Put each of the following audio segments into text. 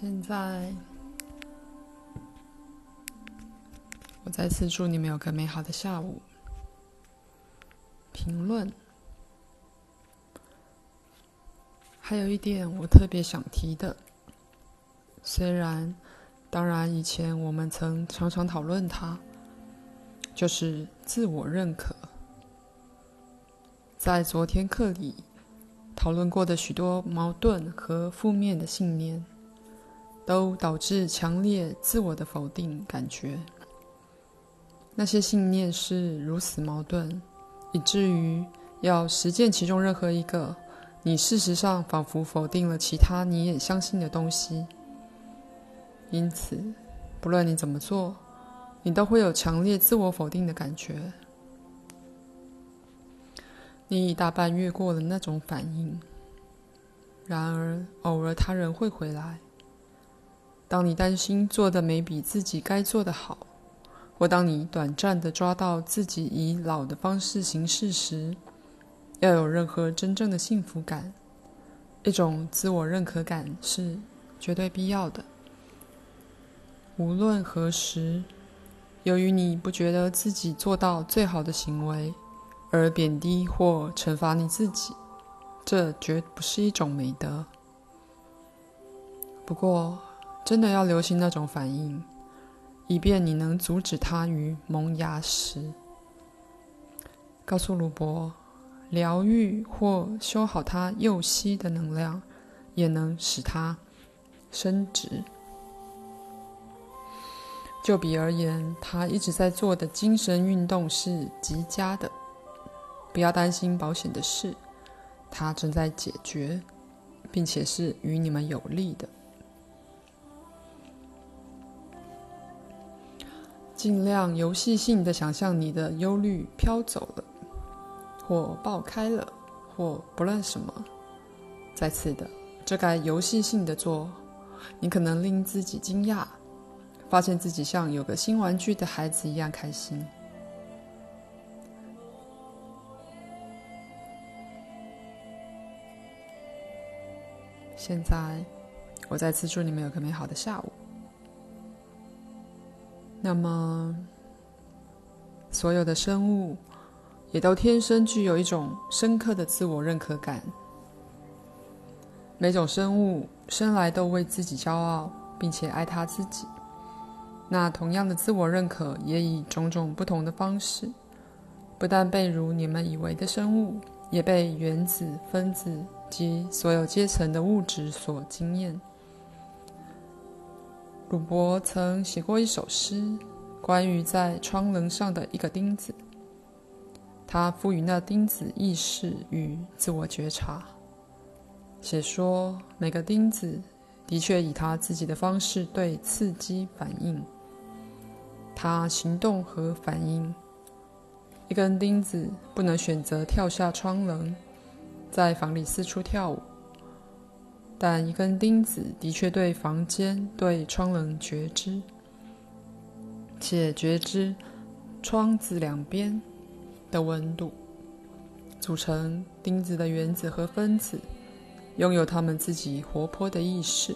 现在，我再次祝你们有个美好的下午。评论。还有一点我特别想提的，虽然，当然以前我们曾常常讨论它，就是自我认可。在昨天课里讨论过的许多矛盾和负面的信念。都导致强烈自我的否定感觉。那些信念是如此矛盾，以至于要实践其中任何一个，你事实上仿佛否定了其他你也相信的东西。因此，不论你怎么做，你都会有强烈自我否定的感觉。你已大半越过了那种反应，然而偶尔他人会回来。当你担心做的没比自己该做的好，或当你短暂的抓到自己以老的方式行事时，要有任何真正的幸福感，一种自我认可感是绝对必要的。无论何时，由于你不觉得自己做到最好的行为而贬低或惩罚你自己，这绝不是一种美德。不过，真的要留心那种反应，以便你能阻止它于萌芽时。告诉鲁伯，疗愈或修好他右膝的能量，也能使他伸直。就比而言，他一直在做的精神运动是极佳的。不要担心保险的事，他正在解决，并且是与你们有利的。尽量游戏性的想象你的忧虑飘走了，或爆开了，或不论什么。再次的，这该游戏性的做，你可能令自己惊讶，发现自己像有个新玩具的孩子一样开心。现在，我再次祝你们有个美好的下午。那么，所有的生物也都天生具有一种深刻的自我认可感。每种生物生来都为自己骄傲，并且爱他自己。那同样的自我认可也以种种不同的方式，不但被如你们以为的生物，也被原子、分子及所有阶层的物质所惊艳。鲁伯曾写过一首诗，关于在窗棱上的一个钉子。他赋予那钉子意识与自我觉察，写说每个钉子的确以他自己的方式对刺激反应。他行动和反应。一根钉子不能选择跳下窗棱，在房里四处跳舞。但一根钉子的确对房间、对窗棱觉知，且觉知窗子两边的温度。组成钉子的原子和分子拥有他们自己活泼的意识，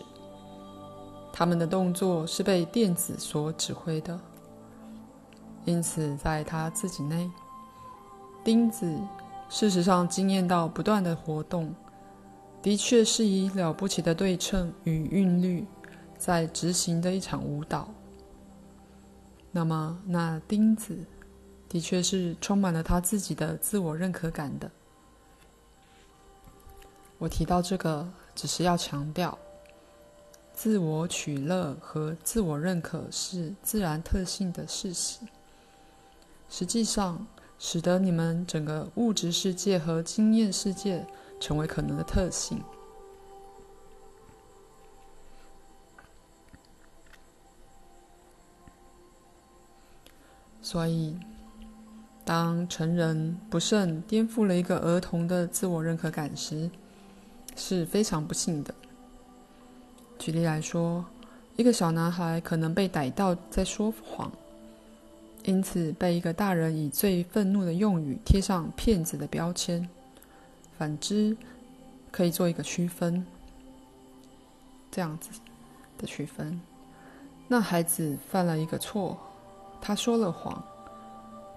他们的动作是被电子所指挥的。因此，在他自己内，钉子事实上经验到不断的活动。的确是以了不起的对称与韵律，在执行的一场舞蹈。那么，那钉子的确是充满了他自己的自我认可感的。我提到这个，只是要强调，自我取乐和自我认可是自然特性的事实。实际上，使得你们整个物质世界和经验世界。成为可能的特性。所以，当成人不慎颠覆了一个儿童的自我认可感时，是非常不幸的。举例来说，一个小男孩可能被逮到在说谎，因此被一个大人以最愤怒的用语贴上“骗子”的标签。反之，可以做一个区分。这样子的区分。那孩子犯了一个错，他说了谎，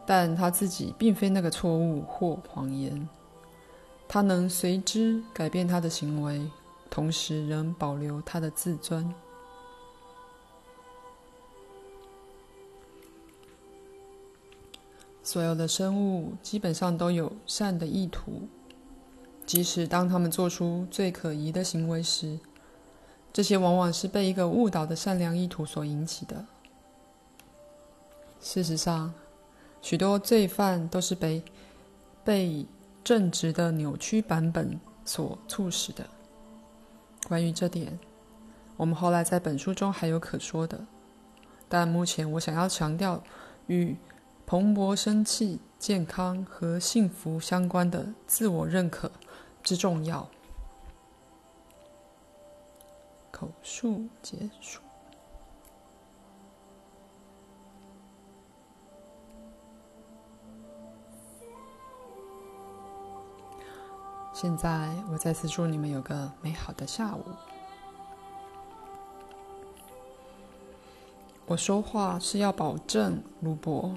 但他自己并非那个错误或谎言，他能随之改变他的行为，同时仍保留他的自尊。所有的生物基本上都有善的意图，即使当他们做出最可疑的行为时，这些往往是被一个误导的善良意图所引起的。事实上，许多罪犯都是被被正直的扭曲版本所促使的。关于这点，我们后来在本书中还有可说的，但目前我想要强调与。蓬勃生气、健康和幸福相关的自我认可之重要。口述结束。现在，我再次祝你们有个美好的下午。我说话是要保证鲁博。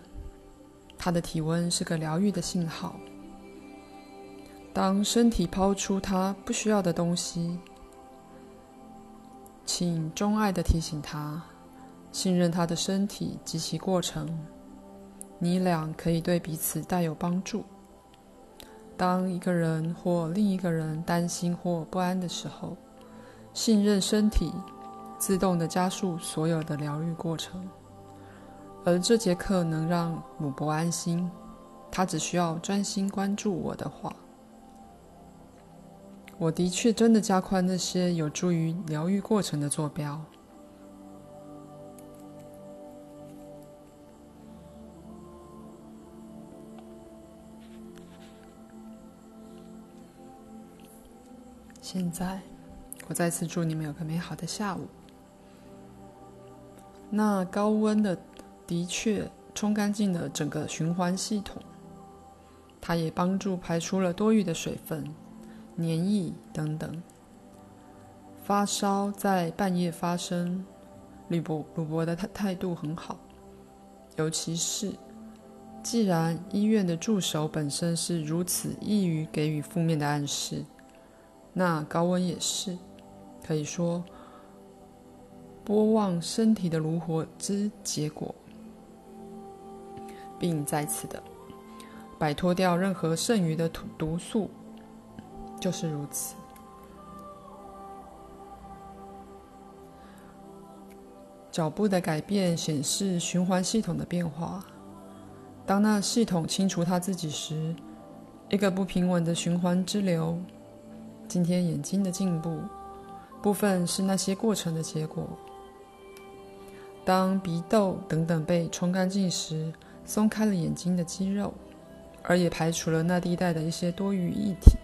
他的体温是个疗愈的信号。当身体抛出他不需要的东西，请钟爱的提醒他，信任他的身体及其过程。你俩可以对彼此带有帮助。当一个人或另一个人担心或不安的时候，信任身体，自动的加速所有的疗愈过程。而这节课能让鲁伯安心，他只需要专心关注我的话。我的确真的加宽那些有助于疗愈过程的坐标。现在，我再次祝你们有个美好的下午。那高温的。的确，冲干净了整个循环系统。它也帮助排出了多余的水分、黏液等等。发烧在半夜发生，鲁伯鲁伯的态态度很好，尤其是既然医院的助手本身是如此易于给予负面的暗示，那高温也是，可以说波旺身体的炉火之结果。并再次的摆脱掉任何剩余的毒毒素，就是如此。脚步的改变显示循环系统的变化。当那系统清除它自己时，一个不平稳的循环之流。今天眼睛的进步部分是那些过程的结果。当鼻窦等等被冲干净时。松开了眼睛的肌肉，而也排除了那地带的一些多余液体。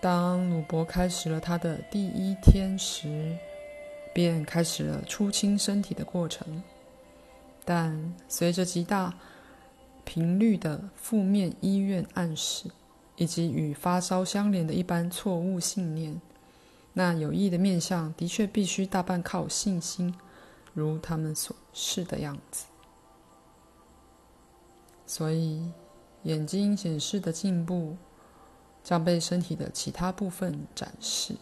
当鲁伯开始了他的第一天时，便开始了出清身体的过程。但随着极大频率的负面医院暗示，以及与发烧相连的一般错误信念，那有益的面相的确必须大半靠信心。如他们所示的样子，所以眼睛显示的进步将被身体的其他部分展示。